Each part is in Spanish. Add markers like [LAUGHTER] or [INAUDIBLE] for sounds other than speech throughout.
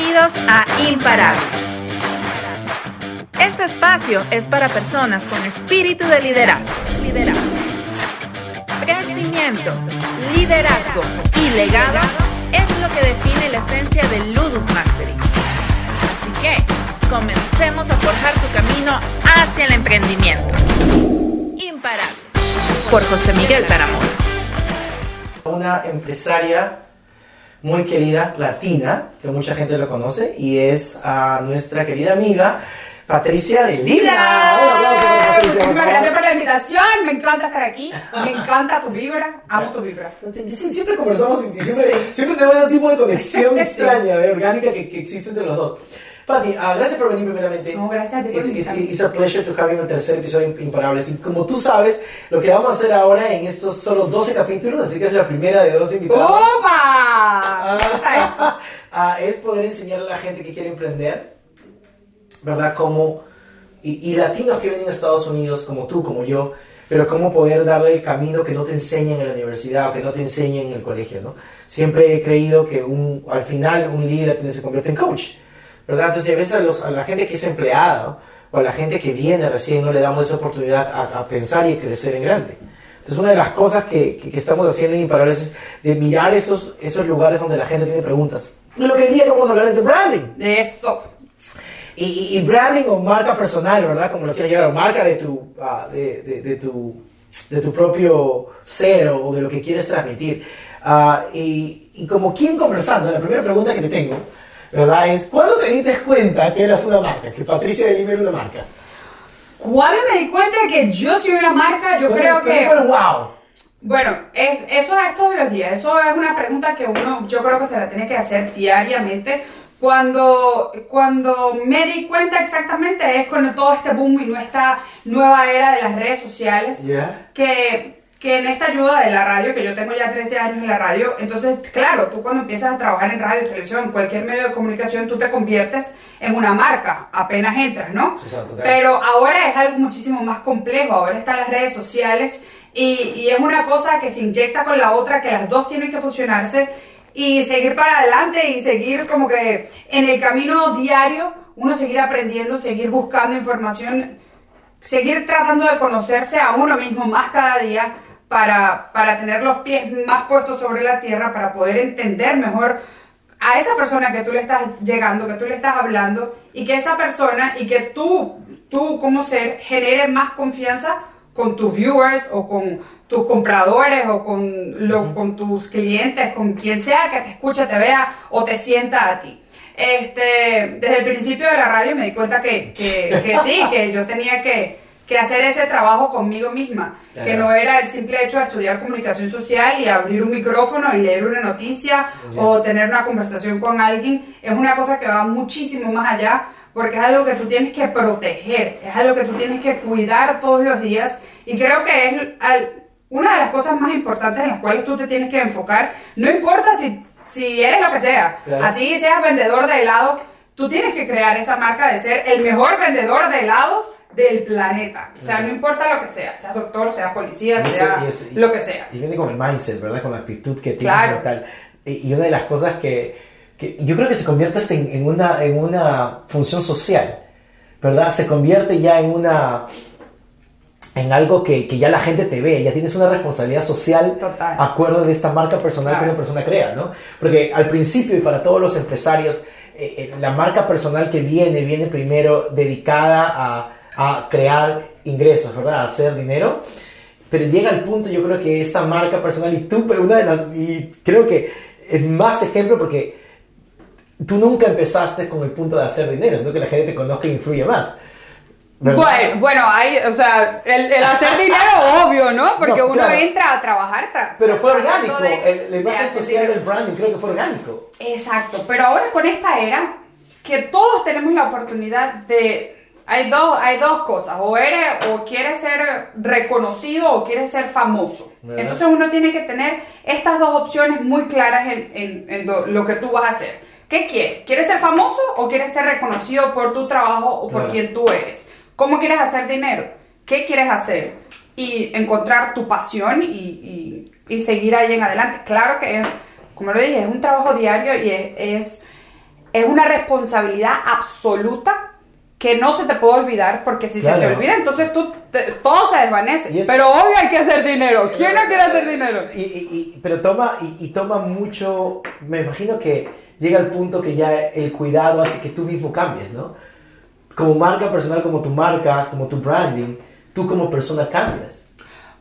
Bienvenidos a Imparables. Este espacio es para personas con espíritu de liderazgo. liderazgo. Crecimiento, liderazgo y legado es lo que define la esencia del Ludus Mastery. Así que comencemos a forjar tu camino hacia el emprendimiento. Imparables. Por José Miguel Taramón. Una empresaria muy querida latina, que mucha gente lo conoce, y es a nuestra querida amiga Patricia de Lima. Un aplauso para Patricia. Muchísimas gracias por la invitación. Me encanta estar aquí. Me encanta tu vibra. Amo tu vibra. Siempre conversamos siempre, Sí. siempre tenemos ese tipo de conexión [LAUGHS] extraña, ¿ve? orgánica que, que existe entre los dos. Pati, ah, gracias por venir primeramente. No, gracias a ti por It's, it's, it's a pleasure to have you en el tercer episodio de Imparables. Y como tú sabes, lo que vamos a hacer ahora en estos solo 12 capítulos, así que es la primera de 12 invitados. ¡Opa! Eso. [LAUGHS] Ah, es poder enseñar a la gente que quiere emprender, ¿verdad? Como, y, y latinos que vienen a Estados Unidos, como tú, como yo, pero cómo poder darle el camino que no te enseñan en la universidad o que no te enseñan en el colegio, ¿no? Siempre he creído que un, al final un líder se convierte en coach, ¿verdad? Entonces a veces a, los- a la gente que es empleada o a la gente que viene recién no le damos esa oportunidad a, a pensar y crecer en grande. Entonces, una de las cosas que, que- que estamos haciendo en Imparables es de mirar esos, esos lugares donde la gente tiene preguntas. Y lo que hoy día que vamos a hablar es de branding. Eso. Y, y- branding o marca personal, ¿verdad? Como lo quieras llamar, o marca de tu, ah, de, de- de tu, de tu propio ser o, de lo que quieres transmitir. Ah, y, y como quien conversando, la primera pregunta que te tengo, ¿verdad? Es, ¿cuándo te diste cuenta que eras una marca? Que Patricia de Lima era una marca. Cuando me di cuenta que yo soy una marca, yo ¿Cuándo- creo cuándo que. fue wow? Bueno, es, eso es todos los días. Eso es una pregunta que uno, yo creo que se la tiene que hacer diariamente. Cuando, cuando me di cuenta exactamente es con todo este boom y nuestra nueva era de las redes sociales. Yeah. que, que en esta ayuda de la radio, que yo tengo ya 13 años en la radio, entonces, claro, tú cuando empiezas a trabajar en radio, televisión, cualquier medio de comunicación, tú te conviertes en una marca, apenas entras, ¿no? Pero ahora es algo muchísimo más complejo, ahora están las redes sociales y, y es una cosa que se inyecta con la otra, que las dos tienen que fusionarse y seguir para adelante y seguir como que en el camino diario, uno seguir aprendiendo, seguir buscando información seguir tratando de conocerse a uno mismo más cada día para, para tener los pies más puestos sobre la tierra, para poder entender mejor a esa persona que tú le estás llegando, que tú le estás hablando, y que esa persona y que tú, tú como ser, genere más confianza con tus viewers o con tus compradores o con, lo- con tus clientes, con quien sea que te escuche, te vea o te sienta a ti. Este, desde el principio de la radio me di cuenta que, que, que sí, que yo tenía que, que hacer ese trabajo conmigo misma, que no era el simple hecho de estudiar comunicación social y abrir un micrófono y leer una noticia o tener una conversación con alguien, es una cosa que va muchísimo más allá porque es algo que tú tienes que proteger, es algo que tú tienes que cuidar todos los días. Y creo que es una de las cosas más importantes en las cuales tú te tienes que enfocar, no importa si, si eres lo que sea, Claro. así seas vendedor de helado, tú tienes que crear esa marca de ser el mejor vendedor de helados del planeta. O sea, Claro. no importa lo que sea, seas doctor, seas policía, ese- sea ese- lo que sea. Y viene con el mindset, ¿verdad? Con la actitud que Claro. mental. Y, y una de las cosas que, que yo creo que se convierte hasta en, en una, en una función social, ¿verdad? Se convierte ya en una en algo que, que ya la gente te ve, ya tienes una responsabilidad social Total. acuerdo de esta marca personal que una persona crea, ¿no? Porque al principio y para todos los empresarios, eh, eh, la marca personal que viene, viene primero dedicada a, a crear ingresos, ¿verdad? A hacer dinero. Pero llega al punto, yo creo que esta marca personal, y tú, pero una de las, y creo que es más ejemplo porque tú nunca empezaste con el punto de hacer dinero, sino que la gente te conozca e influye más. ¿verdad? Bueno, bueno, hay, o sea, el, el hacer dinero, [LAUGHS] obvio, ¿no? Porque No, uno claro. entra a trabajar. tra- Pero fue orgánico, de- el- la imagen social dinero. del branding creo que fue orgánico. Exacto, pero ahora con esta era, que todos tenemos la oportunidad de... Hay dos, hay dos cosas, o eres o quieres ser reconocido o quieres ser famoso. ¿Verdad? Entonces uno tiene que tener estas dos opciones muy claras en, en- en lo, que tú vas a hacer. ¿Qué quieres? ¿Quieres ser famoso o quieres ser reconocido por tu trabajo o por Claro. quien tú eres? ¿Cómo quieres hacer dinero? ¿Qué quieres hacer? Y encontrar tu pasión y, y- y seguir ahí en adelante. Claro que, es, como lo dije, es un trabajo diario y es, es es una responsabilidad absoluta que no se te puede olvidar, porque si se te olvida, entonces tú, te- todo se desvanece. Es- Pero hoy hay que hacer dinero. ¿Quién no quiere hacer dinero? Y, y- y- pero toma, y, y toma mucho, me imagino que llega el punto que ya el cuidado hace que tú mismo cambies, ¿no? Como marca personal, como tu marca, como tu branding, tú como persona cambias.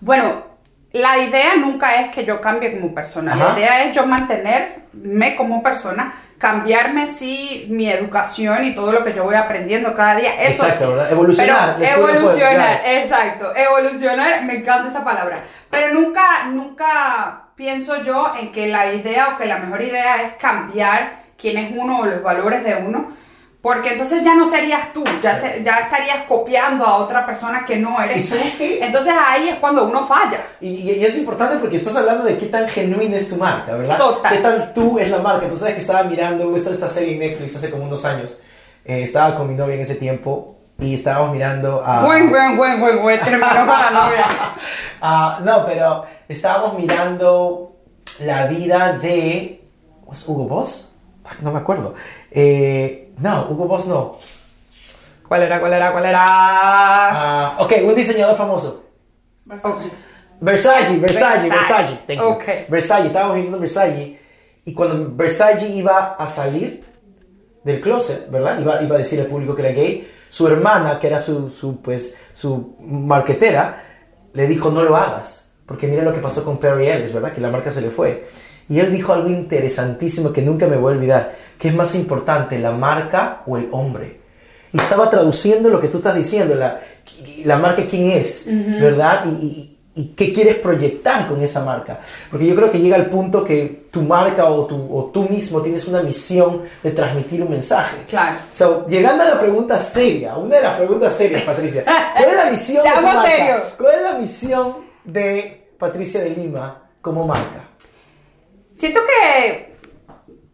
Bueno, la idea nunca es que yo cambie como persona. Ajá. La idea es yo mantenerme como persona, cambiarme sí mi educación y todo lo que yo voy aprendiendo cada día. Eso Exacto, sí. ¿verdad? Evolucionar, Pero evolucionar, exacto. Evolucionar, me encanta esa palabra. Pero nunca, nunca pienso yo en que la idea o que la mejor idea es cambiar quién es uno o los valores de uno. Porque entonces ya no serías tú, ya, se- ya estarías copiando a otra persona que no ¿Y eres. sabes qué? Entonces ahí es cuando uno falla. Y, y- y es importante porque estás hablando de qué tan genuina es tu marca, ¿verdad? Total. Qué tan tú es la marca. Tú sabes que estaba mirando esta, esta serie en Netflix hace como unos años. Eh, estaba con mi novia en ese tiempo y estábamos mirando a... Buen, buen, buen, buen, buen, terminó la novia. [LAUGHS] Ah, no, pero estábamos mirando la vida de... ¿Was Hugo Boss? Fuck, No me acuerdo. Eh, no, Hugo Boss no. ¿Cuál era, cuál era, cuál era? Ah, ok, un diseñador famoso. Ok. Versace, Versace, Versace. Versace. Thank you. Ok. Versace, estábamos viendo Versace. Y cuando Versace iba a salir del closet, ¿verdad? Iba, iba a decir al público que era gay. Su hermana, que era su, su, pues, su marquetera, le dijo, no lo hagas. Porque mira lo que pasó con Perry Ellis, ¿verdad? Que la marca se le fue. Y él dijo algo interesantísimo que nunca me voy a olvidar. ¿Qué es más importante, la marca o el hombre? Y estaba traduciendo lo que tú estás diciendo, la, la marca quién es, ¿verdad? Y, y- y qué quieres proyectar con esa marca. Porque yo creo que llega el punto que tu marca o, tu, o tú mismo tienes una misión de transmitir un mensaje. Claro. So, llegando a la pregunta seria, una de las preguntas serias, Patricia. ¿Cuál es la [LAUGHS] misión de tu marca? ¿Cuál es la misión de Patricia de Lima como marca? Siento que,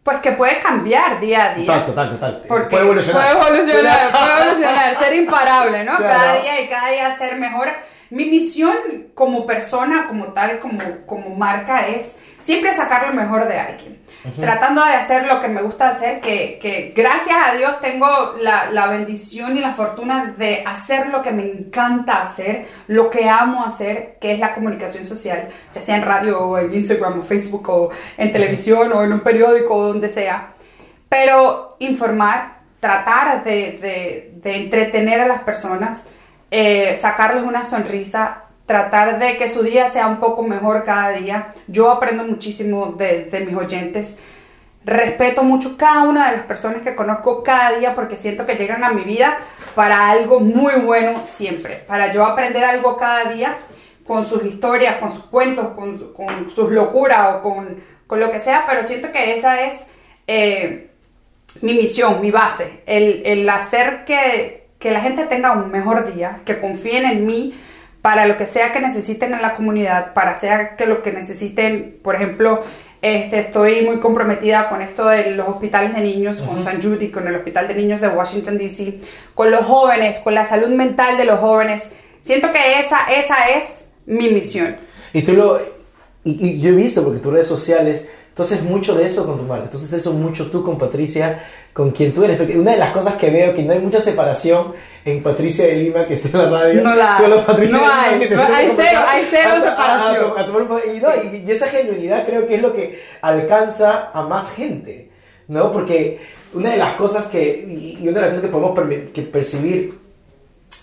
pues que puede cambiar día a día. Total, total, total. Porque Puede evolucionar. Puede evolucionar, puede [LAUGHS] evolucionar, ser imparable, ¿no? Claro. Cada día y cada día ser mejor. Mi misión como persona, como tal, como, como marca es siempre sacar lo mejor de alguien. Tratando de hacer lo que me gusta hacer, que, que gracias a Dios tengo la, la bendición y la fortuna de hacer lo que me encanta hacer, lo que amo hacer, que es la comunicación social, ya sea en radio o en Instagram o Facebook o en televisión o en un periódico o donde sea. Pero informar, tratar de, de- de entretener a las personas, eh, sacarles una sonrisa, tratar de que su día sea un poco mejor cada día. Yo aprendo muchísimo de, de mis oyentes. Respeto mucho cada una de las personas que conozco cada día porque siento que llegan a mi vida para algo muy bueno siempre, para yo aprender algo cada día con sus historias, con sus cuentos, con, con sus locuras o con, con lo que sea, pero siento que esa es eh, mi misión, mi base, el, el hacer que, que la gente tenga un mejor día, que confíen en mí para lo que sea que necesiten en la comunidad, para sea que lo que necesiten, por ejemplo, este, estoy muy comprometida con esto de los hospitales de niños, con San Judy, con el Hospital de Niños de Washington, D.C., con los jóvenes, con la salud mental de los jóvenes. Siento que esa, esa es mi misión. Y tú lo. Y, y yo he visto, porque tus redes sociales. Entonces, mucho de eso con tu marca. Entonces, eso mucho tú con Patricia, con quien tú eres. Porque una de las cosas que veo que no hay mucha separación en Patricia de Lima, que está en la radio. No la hay. con los Patricia No de Lima hay. que te No, hay cero, hay cero a- a- a- separación. a pa- y, no, y- y esa genuinidad creo que es lo que alcanza a más gente. ¿No? Porque una de las cosas que. Y, una de las cosas que podemos que percibir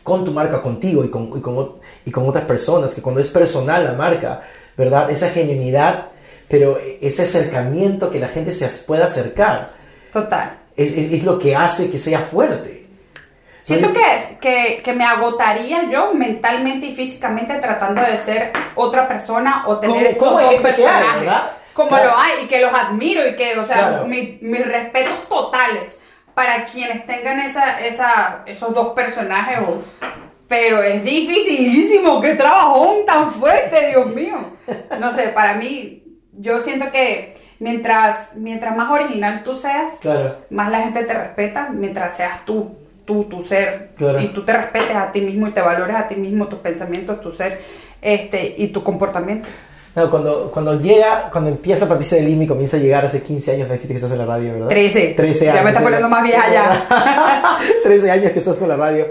con tu marca, contigo y con, y, con, y con otras personas, que cuando es personal la marca, ¿verdad? Esa genuinidad, pero ese acercamiento que la gente se pueda acercar, Total. es, es- es lo que hace que sea fuerte. Siento ¿No? que, que, que me agotaría yo mentalmente y físicamente tratando de ser otra persona o tener estos dos personajes. ¿verdad? como Claro. lo hay y que los admiro y que, o sea, Claro. mi- mis respetos totales para quienes tengan esa, esa, esos dos personajes. pero es dificilísimo, qué trabajón tan fuerte, Dios mío. No sé, para mí, yo siento que mientras, mientras más original tú seas, Claro. más la gente te respeta mientras seas tú, tú, tu ser. Claro. Y tú te respetes a ti mismo y te valores a ti mismo, tus pensamientos, tu ser este, y tu comportamiento. No, cuando, cuando llega, cuando empieza Patricia de Lima y comienza a llegar hace 15 años, me dijiste que estás en la radio, ¿verdad? 13. 13 años. Ya me está poniendo más vieja ya. [LAUGHS] 13 años que estás con la radio.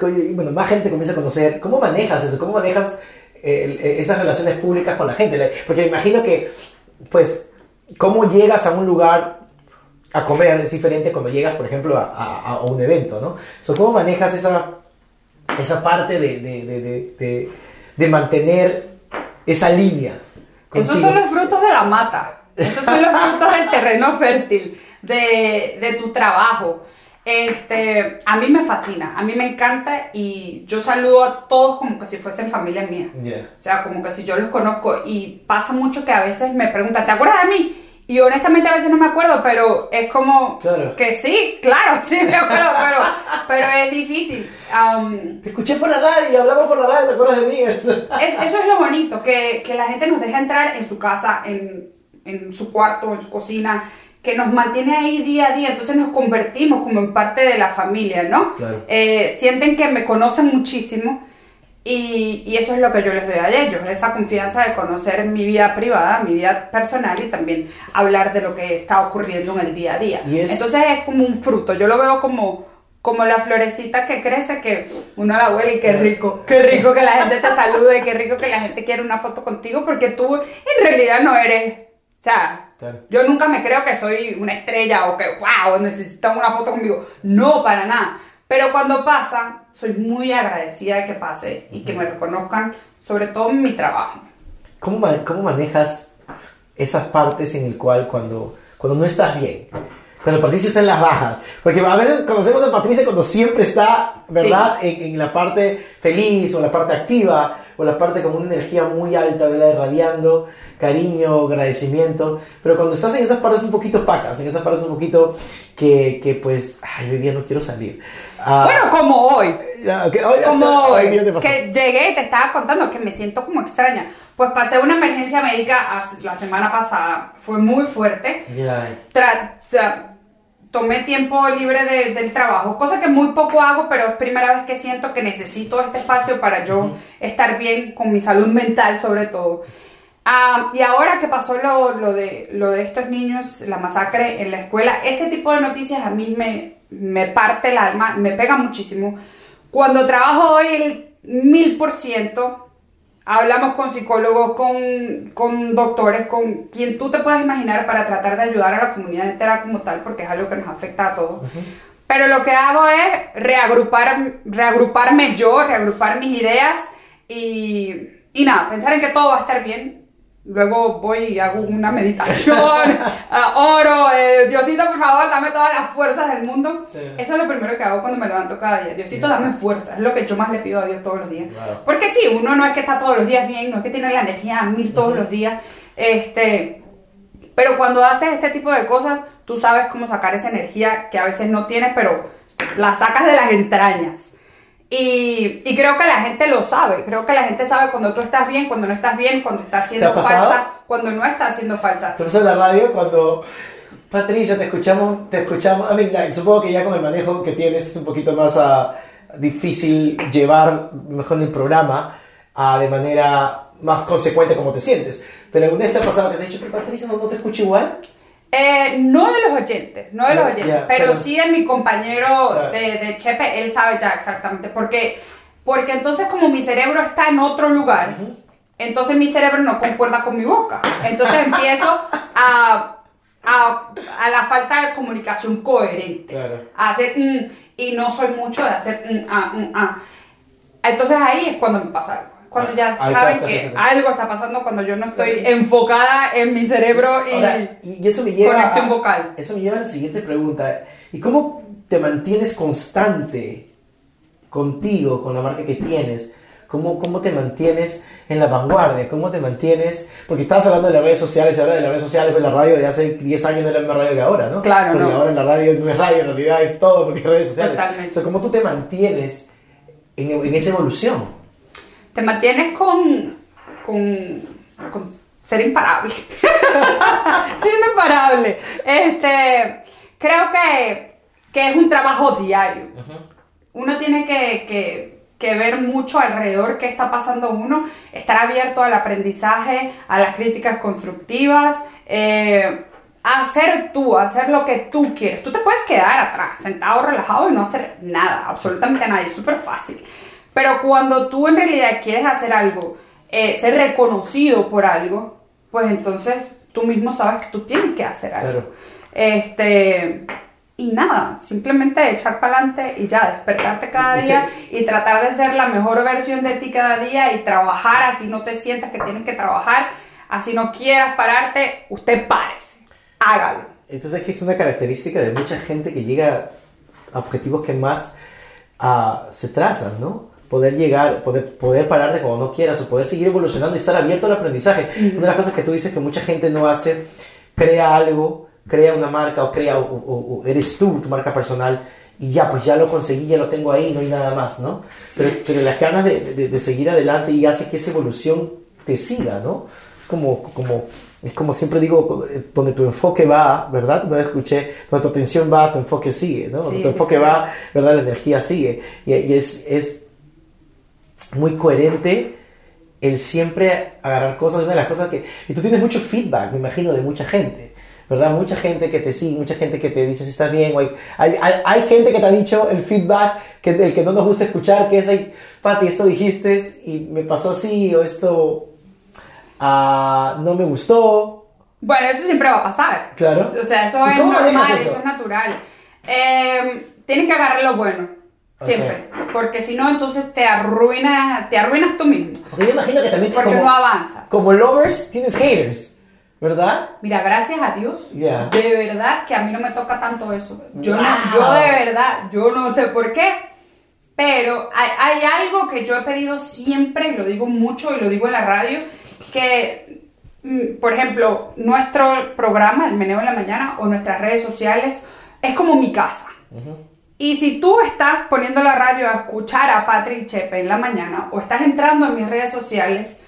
Y bueno, más gente comienza a conocer. ¿Cómo manejas eso? ¿Cómo manejas eh, esas relaciones públicas con la gente? Porque me imagino que, pues, ¿cómo llegas a un lugar a comer es diferente cuando llegas, por ejemplo, a, a, a un evento, ¿no? So, ¿Cómo manejas esa, esa parte de, de, de, de mantener esa línea? Contigo? Esos son los frutos de la mata. Esos son los frutos del [LAUGHS] terreno fértil, de, de tu trabajo. Este, a mí me fascina, a mí me encanta y yo saludo a todos como que si fuesen familia mía. Yeah. O sea, como que si yo los conozco y pasa mucho que a veces me preguntan, ¿te acuerdas de mí? Y honestamente a veces no me acuerdo, pero es como claro. que sí, claro, [LAUGHS] sí me acuerdo, pero, pero es difícil. Um, te escuché por la radio y hablamos por la radio, ¿te acuerdas de mí? [LAUGHS] es, eso es lo bonito, que, que, la gente nos deja entrar en su casa, en, en su cuarto, en su cocina, que nos mantiene ahí día a día, entonces nos convertimos como en parte de la familia, ¿no? Claro. Eh, sienten que me conocen muchísimo y, y, eso es lo que yo les doy a ellos, esa confianza de conocer mi vida privada, mi vida personal y también hablar de lo que está ocurriendo en el día a día. Es... Entonces es como un fruto, yo lo veo como, como la florecita que crece, que uno la huele y qué rico, qué rico que la gente te salude, qué rico que la gente quiere una foto contigo, porque tú en realidad no eres, o sea, claro. yo nunca me creo que soy una estrella o que, wow, necesitan una foto conmigo, no, para nada. Pero cuando pasa, soy muy agradecida de que pase y que me reconozcan, sobre todo en mi trabajo. ¿Cómo, cómo manejas esas partes en el cual cuando, cuando no estás bien? Cuando Patricia está en las bajas. Porque a veces conocemos a Patricia cuando siempre está, ¿verdad? Sí. En, en, la parte feliz o la parte activa o la parte con una energía muy alta, ¿verdad? Irradiando cariño, agradecimiento. Pero cuando estás en esas partes un poquito pacas, en esas partes un poquito que, que pues, ay, hoy día no quiero salir. Uh, bueno, como hoy. Hoy como hoy. hoy que llegué y te estaba contando que me siento como extraña. Pues pasé una emergencia médica la semana pasada. Fue muy fuerte. Tra o sea, tomé tiempo libre de, del trabajo, cosa que muy poco hago, pero es primera vez que siento que necesito este espacio para yo uh -huh. estar bien con mi salud mental sobre todo. Uh, y ahora que pasó lo, lo, de, lo de estos niños, la masacre en la escuela, ese tipo de noticias a mí me, me parte el alma, me pega muchísimo. Cuando trabajo hoy el mil por ciento, hablamos con psicólogos, con, con doctores, con quien tú te puedas imaginar para tratar de ayudar a la comunidad entera como tal, porque es algo que nos afecta a todos. Uh -huh. Pero lo que hago es reagrupar, reagruparme yo, reagrupar mis ideas y, y nada, pensar en que todo va a estar bien, Luego voy y hago una meditación, uh, [LAUGHS] oro, eh, Diosito, por favor, dame todas las fuerzas del mundo. Sí. Eso es lo primero que hago cuando me levanto cada día. Diosito, Yeah. dame fuerza. Es lo que yo más le pido a Dios todos los días. Porque sí, uno no es que está todos los días bien, no es que tiene la energía a mil todos Ujú. los días. Este, pero cuando haces este tipo de cosas, tú sabes cómo sacar esa energía que a veces no tienes, pero la sacas de las entrañas. Y, y creo que la gente lo sabe, creo que la gente sabe cuando tú estás bien, cuando no estás bien, cuando estás siendo ¿Te falsa, cuando no estás siendo falsa. Entonces en la radio cuando Patricia te escuchamos, te escuchamos, I mean, like, supongo que ya con el manejo que tienes es un poquito más ah, difícil llevar mejor el programa ah, de manera más consecuente como te sientes. Pero alguna vez te ha pasado que te he dicho, pero Patricia no, no te escucho igual. Eh, no de los oyentes, no de los oyentes, pero, pero- sí de mi compañero Claro. de, de Chepe, él sabe ya exactamente, porque, porque entonces como mi cerebro está en otro lugar, entonces mi cerebro no concuerda con mi boca, entonces empiezo a, a, a la falta de comunicación coherente, Claro. a hacer mm, y no soy mucho de hacer mm, ah, mm, ah. Entonces ahí es cuando me pasa algo. Cuando ya Ahí saben que algo está pasando cuando yo no estoy enfocada en mi cerebro y Ahora, y, eso me lleva conexión a, vocal. Eso me lleva a la siguiente pregunta. ¿Y cómo te mantienes constante contigo, con la marca que tienes? ¿Cómo, ¿Cómo te mantienes en la vanguardia? ¿Cómo te mantienes? Porque estabas hablando de las redes sociales, y ahora de las redes sociales, pero la radio de hace 10 años no era la misma radio que ahora, ¿no? Claro, Porque no. ahora la radio no es radio, en realidad es todo porque es redes sociales. Totalmente. O sea, ¿Cómo tú te mantienes en, en esa evolución? Te mantienes con, con, con ser imparable. [LAUGHS] Siendo imparable. Este, creo que, que es un trabajo diario. Uno tiene que, que, que ver mucho alrededor qué está pasando uno, estar abierto al aprendizaje, a las críticas constructivas, eh, hacer tú, hacer lo que tú quieres. Tú te puedes quedar atrás, sentado, relajado y no hacer nada, absolutamente nada, es súper fácil. Pero cuando tú en realidad quieres hacer algo, eh, ser reconocido por algo, pues entonces tú mismo sabes que tú tienes que hacer algo. Claro. Este, y nada, simplemente echar para adelante y ya, despertarte cada día y tratar de ser la mejor versión de ti cada día y trabajar así no te sientas que tienes que trabajar, así no quieras pararte, usted párese, hágalo. Entonces es que es una característica de mucha gente que llega a objetivos que más ah, se trazan, ¿no? Poder llegar, poder, poder pararte cuando no quieras o poder seguir evolucionando y estar abierto al aprendizaje. Una de las cosas que tú dices que mucha gente no hace, crea algo, crea una marca o crea, o, o- o eres tú, tu marca personal, y ya, pues ya lo conseguí, ya lo tengo ahí, no hay nada más, ¿no? Pero, pero las ganas de, de- de seguir adelante y hace que esa evolución te siga, ¿no? Es como, como, es como siempre digo, donde tu enfoque va, ¿verdad? Vez escuché, donde tu atención va, tu enfoque sigue, ¿no? Donde Sí, tu enfoque va, ¿verdad? La energía sigue. Y, y es, es muy coherente el siempre agarrar cosas, una de las cosas que... Y tú tienes mucho feedback, me imagino, de mucha gente, ¿verdad? Mucha gente que te sigue, mucha gente que te dice si estás bien, o hay, hay, hay- gente que te ha dicho el feedback, que, el que no nos gusta escuchar, que es, ay, Pati, esto dijiste y me pasó así, o esto ah, no me gustó, Bueno, eso siempre va a pasar. Claro. O sea, eso ¿Y es normal, eso? eso? es natural. Eh, tienes que agarrar lo bueno, siempre. Porque si no, entonces te arruinas, te arruinas tú mismo. porque yo imagino que también Porque como, no avanzas. como lovers tienes haters, ¿verdad? Mira, gracias a Dios, Ya. de verdad que a mí no me toca tanto eso. Yo, no, yo de verdad, yo no sé por qué, pero hay, hay algo que yo he pedido siempre, y lo digo mucho y lo digo en la radio, que, mm, por ejemplo, nuestro programa, El Meneo en la Mañana, o nuestras redes sociales, es como mi casa. Y si tú estás poniendo la radio a escuchar a Patrick Chepe en la mañana, o estás entrando a mis redes sociales,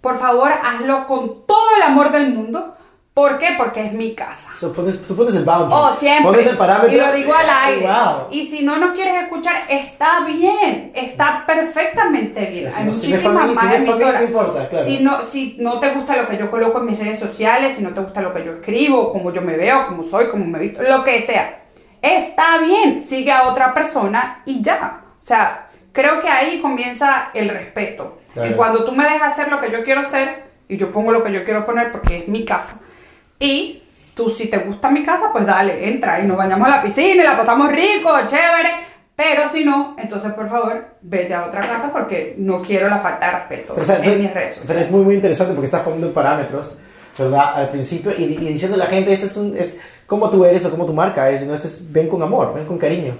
por favor, hazlo con todo el amor del mundo. ¿Por qué? Porque es mi casa. So, pones, tú pones el boundary. Oh, siempre. Pones el parámetro. Y lo digo al aire. Wow. Y si no nos quieres escuchar, está bien. Está perfectamente bien. Si Hay no- si muchísimas si más mí, emisoras. no importa, claro. Si no, si no te gusta lo que yo coloco en mis redes sociales, si no te gusta lo que yo escribo, cómo yo me veo, cómo soy, cómo me visto, lo que sea. Está bien. Sigue a otra persona y ya. O sea, creo que ahí comienza el respeto. Claro. En cuando tú me dejas hacer lo que yo quiero hacer y yo pongo lo que yo quiero poner porque es mi casa. Y tú, si te gusta mi casa, pues dale, entra y nos bañamos a la piscina y la pasamos rico, chévere. Pero si no, entonces por favor, vete a otra casa porque no quiero la falta de respeto Pero, o sea, en tú- mis redes pero sociales. es muy, muy interesante porque estás poniendo parámetros, ¿verdad? Al principio y, y diciendo a la gente, este es, un, es como tú eres o como tu marca es, y no, este es, ven con amor, ven con cariño.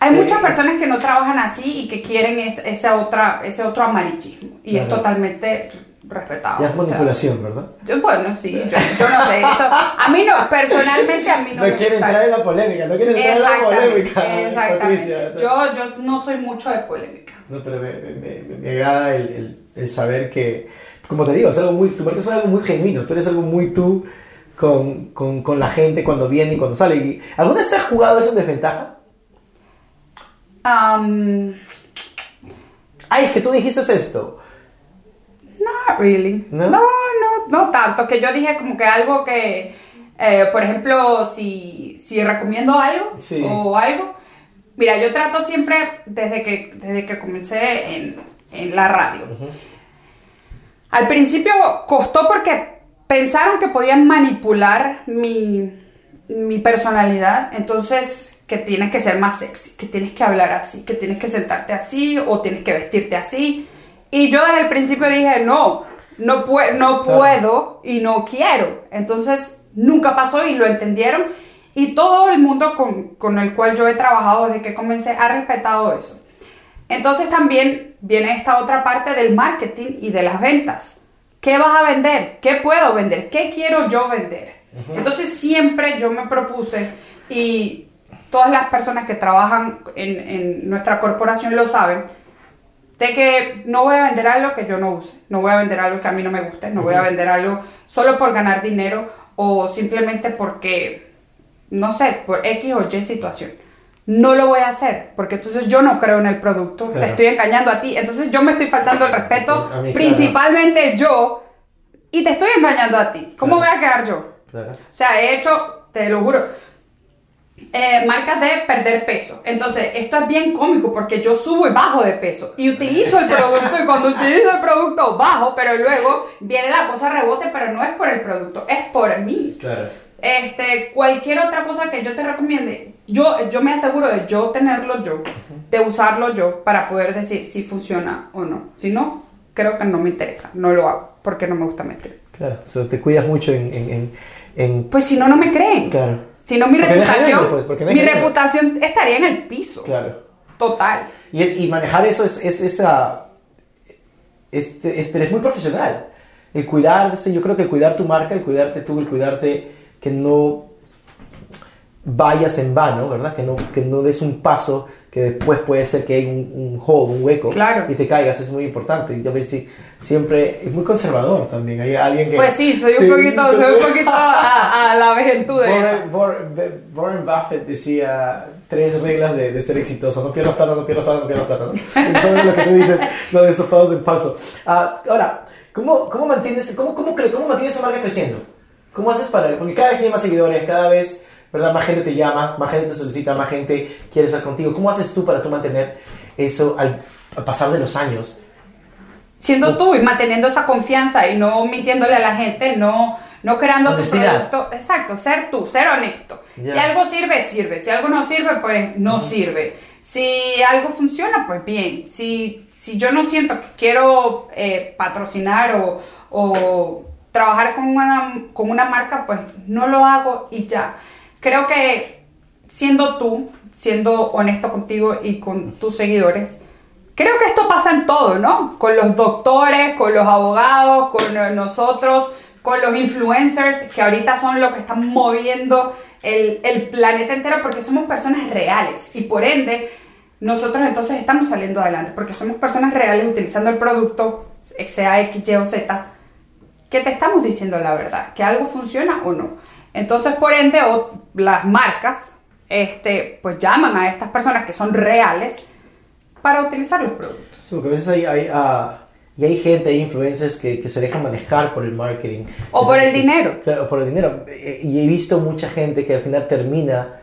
Hay Eh, muchas personas que no trabajan así y que quieren es- esa otra, ese otro amarillismo. Y es Claro. totalmente respetado. Ya es o sea, manipulación, ¿verdad? yo, bueno, sí, yo, yo no sé. Eso, a mí no, personalmente a mí no, No, me quiere gusta entrar en la polémica, no quiere entrar en la polémica, exactamente. Yo, yo no soy mucho de polémica. No, pero me, me- me- me agrada el, el- el saber que, como te digo, es algo muy, tu marca es algo muy genuino, tú eres algo muy tú con, con, con la gente cuando viene y cuando sale. Y- ¿Alguna vez te has jugado eso en desventaja? Um, Ay, es que tú dijiste esto. not really. ¿No? ¿No? no, no, tanto. Que yo dije como que algo que, eh, por ejemplo, si, si recomiendo algo Sí. o algo. Mira, yo trato siempre, desde que, desde que comencé en, en la radio. Al principio costó porque pensaron que podían manipular mi, mi personalidad, entonces que tienes que ser más sexy, que tienes que hablar así, que tienes que sentarte así o tienes que vestirte así. Y yo desde el principio dije, no, no, pue- no puedo y no quiero. Entonces nunca pasó y lo entendieron. Y todo el mundo con, con el cual yo he trabajado desde que comencé ha respetado eso. Entonces también viene esta otra parte del marketing y de las ventas. ¿Qué vas a vender? ¿Qué puedo vender? ¿Qué quiero yo vender? Entonces siempre yo me propuse y todas las personas que trabajan en, en nuestra corporación lo saben, de que no voy a vender algo que yo no use, no voy a vender algo que a mí no me guste, no voy a vender algo solo por ganar dinero o simplemente porque, no sé, por X o Y situación. No lo voy a hacer, porque entonces yo no creo en el producto, Claro. te estoy engañando a ti, entonces yo me estoy faltando el respeto, [LAUGHS] claro. principalmente yo, y te estoy engañando a ti. ¿Cómo Claro. voy a quedar yo? O sea, he hecho, te lo juro, eh, marcas de perder peso. Entonces, esto es bien cómico porque yo subo y bajo de peso y utilizo el producto y cuando utilizo el producto bajo, pero luego viene la cosa rebote, pero no es por el producto, es por mí. Claro. Este, cualquier otra cosa que yo te recomiende, yo, yo me aseguro de yo tenerlo yo, de usarlo yo para poder decir si funciona o no. Si no, creo que no me interesa, no lo hago porque no me gusta mentir. Claro. So, te cuidas mucho en, en, en, en- Pues si no, no me creen. Claro. Si no, mi Porque no reputación, pues, no mi reputación estaría en el piso. Claro. Total. Y, es, y manejar eso es, es esa... Este, es, pero es muy profesional. El cuidarse, yo creo que el cuidar tu marca, el cuidarte tú, el cuidarte que no vayas en vano, ¿verdad? Que no, que no des un paso que después puede ser que hay un, un hole, un hueco Claro. y te caigas, es muy importante. Yo sí, siempre es muy conservador también. Hay alguien que... Pues sí, soy un Sí, poquito, soy un poquito a, a la vejentud de. Warren, Warren- Warren Buffett decía tres reglas de, de ser exitoso. No pierdas plata, no pierdas plata, no pierdas plata. ¿no? [LAUGHS] Eso es lo que tú dices, lo de estos pagos en falso. Ah, ahora, ¿cómo, cómo, mantienes, cómo, cómo, ¿cómo mantienes esa marca creciendo? ¿Cómo haces para...? Porque cada vez tienes más seguidores, cada vez ¿verdad? más gente te llama, más gente te solicita, más gente quiere estar contigo. ¿Cómo haces tú para tú mantener eso al, al pasar de los años? Siendo tú y manteniendo esa confianza y no mintiéndole a la gente, no, no creando tu Honestidad. producto. Exacto, ser tú, ser honesto. Si algo sirve, sirve. Si algo no sirve, pues no sirve. Si algo funciona, pues bien. Si, si yo no siento que quiero eh, patrocinar o, o trabajar con una, con una marca, pues no lo hago y ya. Creo que siendo tú, siendo honesto contigo y con tus seguidores, creo que esto pasa en todo, ¿no? Con los doctores, con los abogados, con eh, nosotros, con los influencers, que ahorita son los que están moviendo el, el planeta entero porque somos personas reales y por ende nosotros entonces estamos saliendo adelante porque somos personas reales utilizando el producto, sea X, Y o Z, que te estamos diciendo la verdad, que algo funciona o no. Entonces, por ende, o- las marcas, este, pues llaman a estas personas que son reales para utilizar los productos. Sí, Porque a veces hay, hay, ah, y hay gente, hay influencers que, que se dejan manejar por el marketing. O Es por el dinero. Claro, por el dinero. Eh, Y he visto mucha gente que al final termina,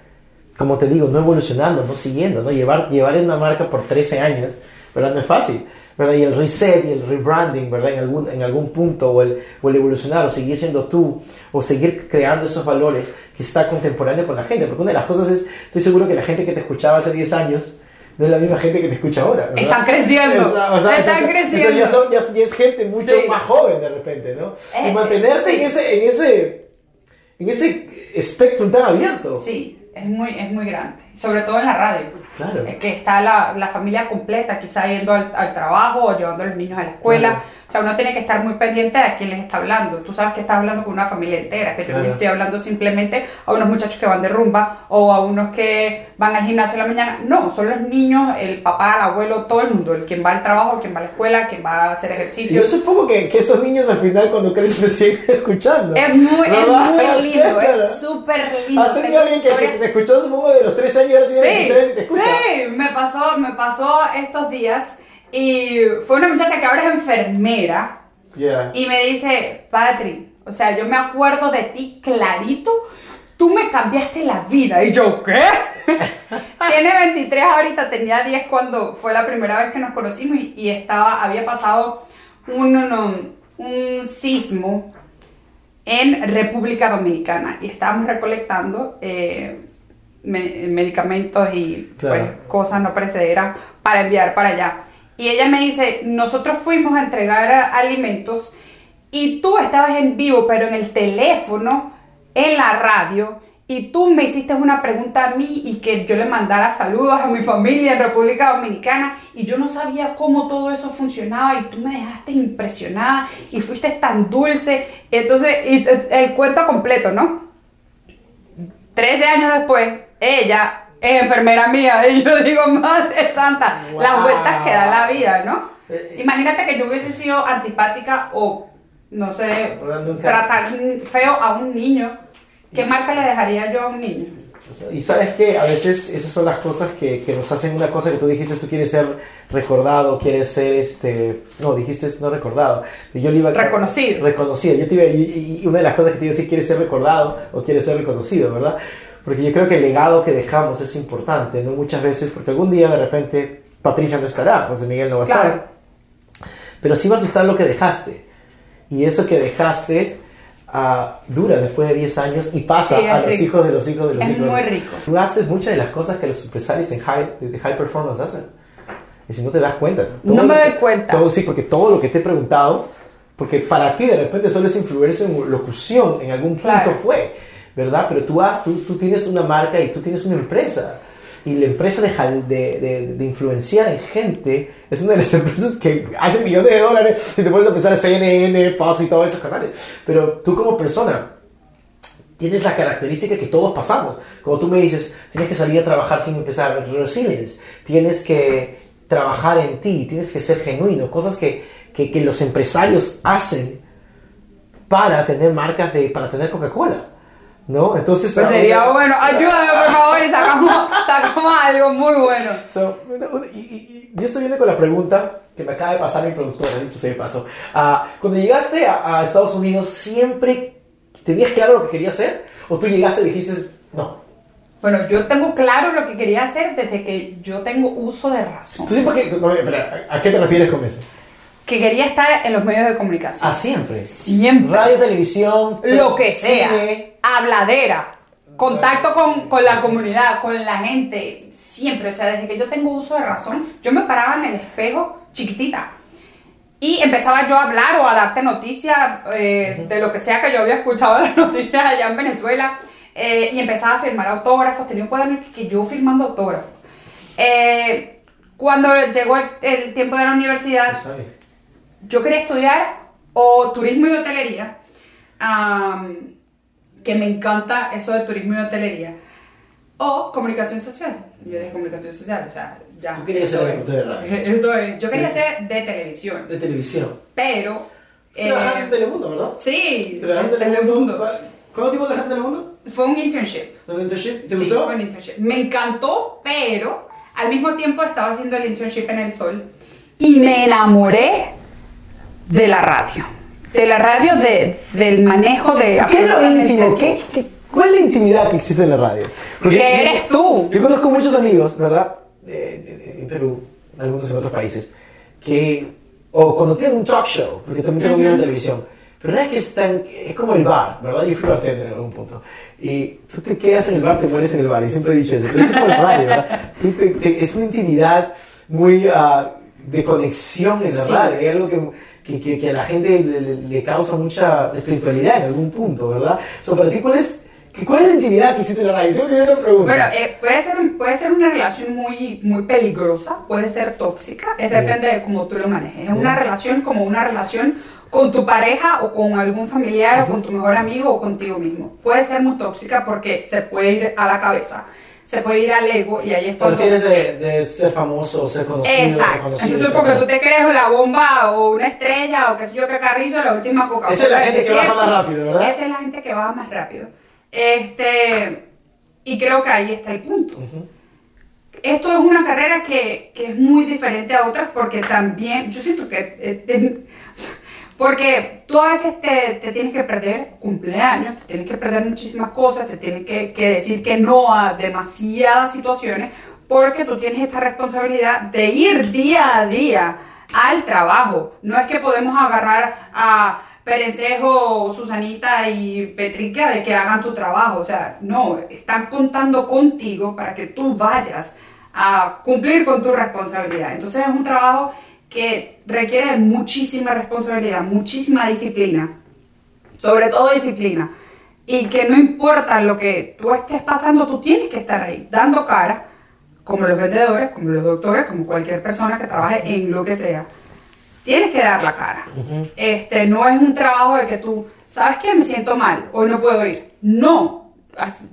como te digo, no evolucionando, no siguiendo, ¿no? Llevar, llevar una marca por 13 años, ¿verdad? No es fácil, ¿verdad? Y el reset y el rebranding, ¿verdad? En algún, en algún punto, o el, o el evolucionar, o seguir siendo tú, o seguir creando esos valores que está contemporáneo con la gente. Porque una de las cosas es, estoy seguro que la gente que te escuchaba hace 10 años, no es la misma gente que te escucha ahora. ¿verdad? Están creciendo, o sea, están entonces- creciendo. entonces ya, son- ya- ya es gente mucho Sí. más joven de repente, ¿no? y Eh, mantenerte sí. en ese, en ese, en ese espectro tan abierto. Sí, es muy, es muy grande, sobre todo en la radio. Claro. Es que está la, la familia completa, quizá yendo al, al trabajo o llevando a los niños a la escuela. Claro. O sea, uno tiene que estar muy pendiente de a quién les está hablando. Tú sabes que estás hablando con una familia entera, que yo no Claro. estoy hablando simplemente a unos muchachos que van de rumba o a unos que van al gimnasio en la mañana. No, son los niños, el papá, el abuelo, todo el mundo. El quien va al trabajo, quien va a la escuela, quien va a hacer Y ejercicio. yo supongo que, que esos niños al final cuando crecen te [LAUGHS] siguen escuchando. Es muy, es muy lindo, [LAUGHS] Claro. es súper lindo. ¿Has tenido alguien que, que te escuchó supongo de los 3 años y ahora tiene 23 y te escucha? Sí, me pasó, me pasó estos días y fue una muchacha que ahora es enfermera Yeah. y me dice, Patri, o sea, yo me acuerdo de ti clarito, tú me cambiaste la vida. Y yo, ¿qué? [LAUGHS] Tiene 23 ahorita, tenía 10 cuando fue la primera vez que nos conocimos y, y estaba, había pasado un, un, un sismo en República Dominicana y estábamos recolectando eh, me- medicamentos y Claro. pues, cosas no perecederas para enviar para allá. Y ella me dice, nosotros fuimos a entregar a- alimentos y tú estabas en vivo, pero en el teléfono, en la radio, y tú me hiciste una pregunta a mí y que yo le mandara saludos a mi familia en República Dominicana y yo no sabía cómo todo eso funcionaba y tú me dejaste impresionada y fuiste tan dulce. Entonces, y, el cuento completo, ¿no? 13 años después, ella es enfermera mía [LAUGHS] y yo digo, Madre Santa, las vueltas que da la vida, ¿no? Eh, Imagínate que yo hubiese sido antipática o, no sé, tratar feo a un niño. ¿Qué marca le dejaría yo a un niño? Y sabes que a veces esas son las cosas que, que, nos hacen una cosa que tú dijiste, tú quieres ser recordado, quieres ser este, no, dijiste no recordado, yo le iba a, reconocido. Reconocido, yo te iba, y, y, una de las cosas que te iba a decir, quieres ser recordado o quieres ser reconocido, ¿verdad? Porque yo creo que el legado que dejamos es importante, ¿no? Muchas veces, porque algún día de repente Patricia no estará, José Miguel no va a estar, pero sí vas a estar lo que dejaste. Y eso que dejaste dura después de 10 años y pasa a los hijos de los hijos de los es hijos. muy rico. Tú haces muchas de las cosas que los empresarios en high, de high performance hacen. Y si no te das cuenta. No me doy cuenta. Todo, sí, porque todo lo que te he preguntado, porque para ti de repente solo es influencia en locución, en algún punto fue, ¿verdad? Pero tú, has, tú, tú tienes una marca y tú tienes una empresa y la empresa de, de, de, influenciar en gente es una de las [LAUGHS] empresas que hace millones de dólares y te empezar a CNN, Fox y todos estos canales. Pero tú como persona tienes la característica que todos pasamos. Como tú me dices, tienes que salir a trabajar sin empezar resilience, tienes que trabajar en ti, tienes que ser genuino, cosas que, que, que los empresarios hacen para tener marcas de, para tener Coca-Cola. ¿No? Entonces... Pues sería bueno, ayúdame por favor y sacamos, [LAUGHS] sacamos algo muy bueno. y, yo estoy viendo con la pregunta que me acaba de pasar mi productora, dicho sea de paso. Uh, cuando llegaste a, a, Estados Unidos, ¿siempre tenías claro lo que querías hacer? ¿O tú llegaste y dijiste, no? Bueno, yo tengo claro lo que quería hacer desde que yo tengo uso de razón. Pues sí, porque, no, espera, ¿a qué te refieres con eso? Que quería estar en los medios de comunicación. Ah, siempre. Siempre. Radio, televisión, lo que sea. Habladera. Contacto con, con, la comunidad, con la gente. Siempre. O sea, desde que yo tengo uso de razón, yo me paraba en el espejo chiquitita. Y empezaba yo a hablar o a darte noticias eh, de lo que sea que yo había escuchado las [LAUGHS] noticias allá en Venezuela. Eh, y empezaba a firmar autógrafos. Tenía un cuaderno que yo firmando autógrafos. Eh, cuando llegó el, el, tiempo de la universidad, yo quería estudiar o turismo y hotelería, que me encanta eso de turismo y hotelería, o comunicación social. Yo dije comunicación social, o sea, ya. Tú querías ser reportero de radio. [LAUGHS] Esto es, yo quería ser de televisión. De televisión. Pero. Trabajaste eh, en Telemundo, ¿verdad? Sí, en Telemundo. ¿Cuánto tiempo trabajaste en Telemundo? Fue un internship. ¿Un internship? ¿Te sí, gustó? fue un internship. Me encantó, pero al mismo tiempo estaba haciendo el internship en El Sol y me enamoré de la radio. De la radio, de, del manejo de... ¿Qué es lo íntimo? ¿Qué, cuál es la intimidad que existe en la radio? Porque ¿Qué eres tú? Yo conozco muchos amigos, ¿verdad? en Perú, algunos en otros países, que... O cuando tienen un talk show, porque también tengo video de televisión. Pero es que están, es como el bar, ¿verdad? Yo fui bartender en algún punto. Y tú te quedas en el bar, te mueres en el bar. Y siempre he dicho eso. Pero es como el radio, ¿verdad? Tú te, es una intimidad muy uh, de conexión en la radio. Es algo que que, que, que a la gente le, causa mucha espiritualidad en algún punto, ¿verdad? So, para ti, ¿cuál es, ¿cuál es la intimidad que hiciste en la radio? Bueno, eh, puede, ser, puede ser una relación muy, muy peligrosa, puede ser tóxica, es depende de cómo tú lo manejes. Es una relación como una relación con tu pareja o con algún familiar o con tu mejor amigo o contigo mismo. Puede ser muy tóxica porque se puede ir a la cabeza se puede ir al ego y ahí es cuando... Prefieres de, de ser famoso o ser conocido. Exacto. Entonces, porque tú te crees la bomba o una estrella o qué sé yo qué carrillo, la última coca Esa es la gente que baja más rápido, ¿verdad? Esa es la gente que baja más rápido. Este, y creo que ahí está el punto. Esto es una carrera que, que, es muy diferente a otras porque también, yo siento que... Eh, porque tú a veces te, tienes que perder cumpleaños, te tienes que perder muchísimas cosas, te tienes que, decir que no a demasiadas situaciones, porque tú tienes esta responsabilidad de ir día a día al trabajo. No es que podemos agarrar a Perencejo, Susanita y Petrica de que hagan tu trabajo. O sea, no, están contando contigo para que tú vayas a cumplir con tu responsabilidad. Entonces es un trabajo que requiere muchísima responsabilidad, muchísima disciplina, sobre todo disciplina, y que no importa lo que tú estés pasando, tú tienes que estar ahí, dando cara, como los vendedores, como los doctores, como cualquier persona que trabaje en lo que sea. Tienes que dar la cara. este, no es un trabajo de que tú, ¿sabes qué? Me siento mal, hoy no puedo ir. No,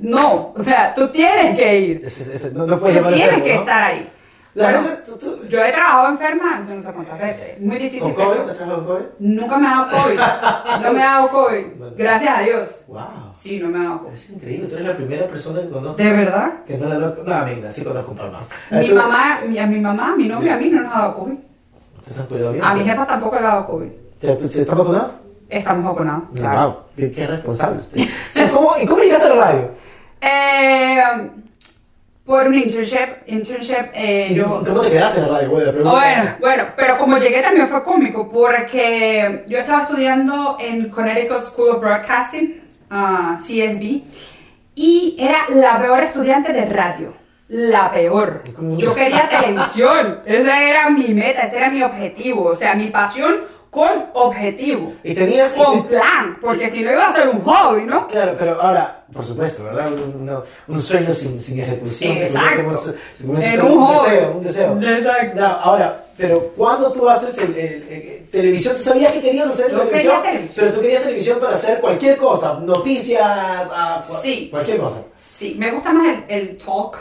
no, o sea, tú tienes que ir. no, puedes tienes que estar ahí. Bueno, tú, tú- Yo he trabajado enferma, yo no sé cuántas veces. Muy difícil. ¿Con COVID? ¿Has trabajado con COVID? Nunca me ha dado COVID. No me ha dado COVID. Gracias a Dios. Wow. Sí, no me ha dado COVID. Es increíble, tú eres la primera persona que conozco ¿De verdad? que no le da No, venga, sí conozco un par más. Mi Eso- mamá, a mi mamá, a mi novio, a mí no nos ha dado COVID. ¿Ustedes han cuidado bien? A mi jefa tampoco le ha dado COVID. ¿Te- ¿Se están vacunados? Estamos vacunados. Claro. Wow, qué, qué responsable usted. ¿cómo, ¿Y cómo llegaste a la radio? Eh, por un internship, internship eh, ¿Y yo... ¿Cómo te quedaste en la radio? Bueno, Bueno, bueno, pero como llegué también fue cómico porque yo estaba estudiando en Connecticut School of Broadcasting, ah, CSB, y era la peor estudiante de radio. La peor. Yo quería televisión. Esa era mi meta, ese era mi objetivo. O sea, mi pasión con objetivo. Y tenías... Con plan. Porque si no iba a ser un hobby, ¿no? Claro, pero ahora, por supuesto, ¿verdad? Un, un sueño sin, sin ejecución. Exacto. se convierte En un un hobby. deseo, un deseo. Exacto. No, ahora, pero cuando tú haces el, el- el- televisión, tú sabías que querías hacer televisión, televisión. pero tú querías televisión para hacer cualquier cosa, noticias, ah, cua- Sí. cualquier cosa. Sí, me gusta más el, el talk.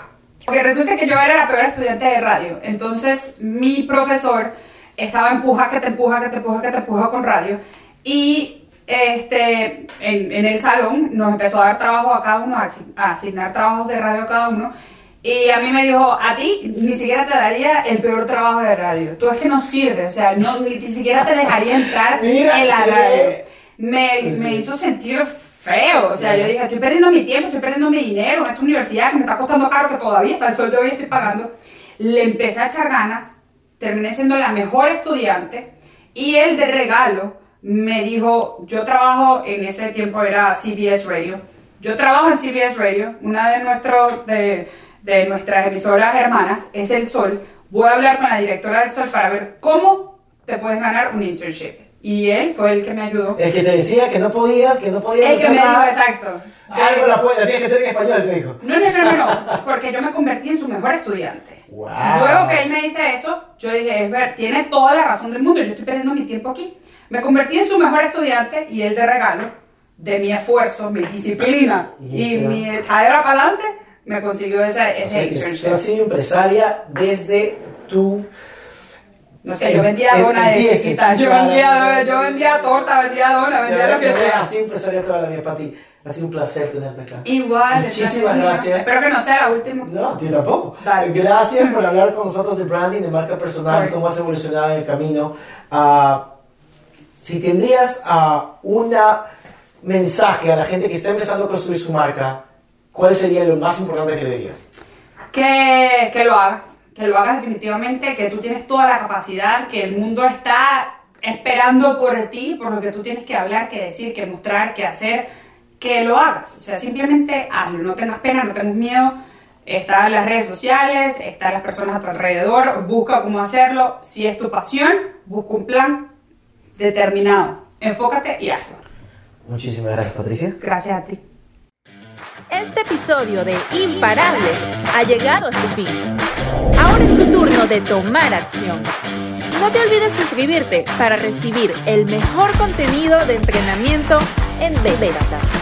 Porque resulta que yo era la peor estudiante de radio. Entonces, mi profesor estaba empuja, que te empuja, que te empuja, que te empuja con radio. Y este, en, en el salón nos empezó a dar trabajo a cada uno, a asi- a asignar trabajos de radio a cada uno. Y a mí me dijo, a ti ni siquiera te daría el peor trabajo de radio. Tú es que no sirves, o sea, no, ni, ni siquiera te dejaría entrar [LAUGHS] Mira en la radio. Me, Sí. me hizo sentir feo, o sea, yo dije, estoy perdiendo mi tiempo, estoy perdiendo mi dinero en esta universidad que me está costando caro, que todavía hasta el sol de hoy estoy pagando. Le empecé a echar ganas, terminé siendo la mejor estudiante y él de regalo me dijo, yo trabajo, en ese tiempo era CBS Radio, yo trabajo en CBS Radio, una de, nuestros, de, de nuestras emisoras hermanas es El Sol, voy a hablar con la directora del Sol para ver cómo te puedes ganar un internship. Y él fue el que me ayudó. El que te decía que no podías, que no podías El que hacer me dijo, nada. exacto. Algo la, puede- la tienes que hacer en español, te dijo. No, no, no, no, no, porque yo me convertí en su mejor estudiante. Wow. Luego que él me dice eso, yo dije, es ver, tiene toda la razón del mundo, yo estoy perdiendo mi tiempo aquí. Me convertí en su mejor estudiante y él de regalo, de mi esfuerzo, mi disciplina y Ya. mi echadera para adelante, me consiguió ese, O ese sea, que internship. tú has sido empresaria desde tu... No sé, yo vendía em- dona de chiquita, yo vendía, yo vendía torta, vendía dona, vendía lo que sea. Has sido empresaria toda la vida, Pati. Ha sido un placer tenerte acá. Igual, Muchísimas gracias. Espero que no sea la última. No, tío tampoco. Dale. Gracias por [LAUGHS] hablar con nosotros de branding, de marca personal, cómo has evolucionado en el camino. Ah, si tendrías ah, una mensaje a la gente que está empezando a construir su marca, ¿cuál sería lo más importante que le dirías? que, que lo hagas, que lo hagas definitivamente, que tú tienes toda la capacidad, que el mundo está esperando por ti, por lo que tú tienes que hablar, que decir, que mostrar, que hacer, que lo hagas. O sea, simplemente hazlo, no tengas pena, no tengas miedo. Está en las redes sociales, están las personas a tu alrededor, busca cómo hacerlo. Si es tu pasión, busca un plan determinado. Enfócate y hazlo. Muchísimas gracias, Patricia. Gracias a ti. Este episodio de Imparables ha llegado a su fin. Ahora es tu turno de tomar acción. No te olvides suscribirte para recibir el mejor contenido de entrenamiento en De Veritas.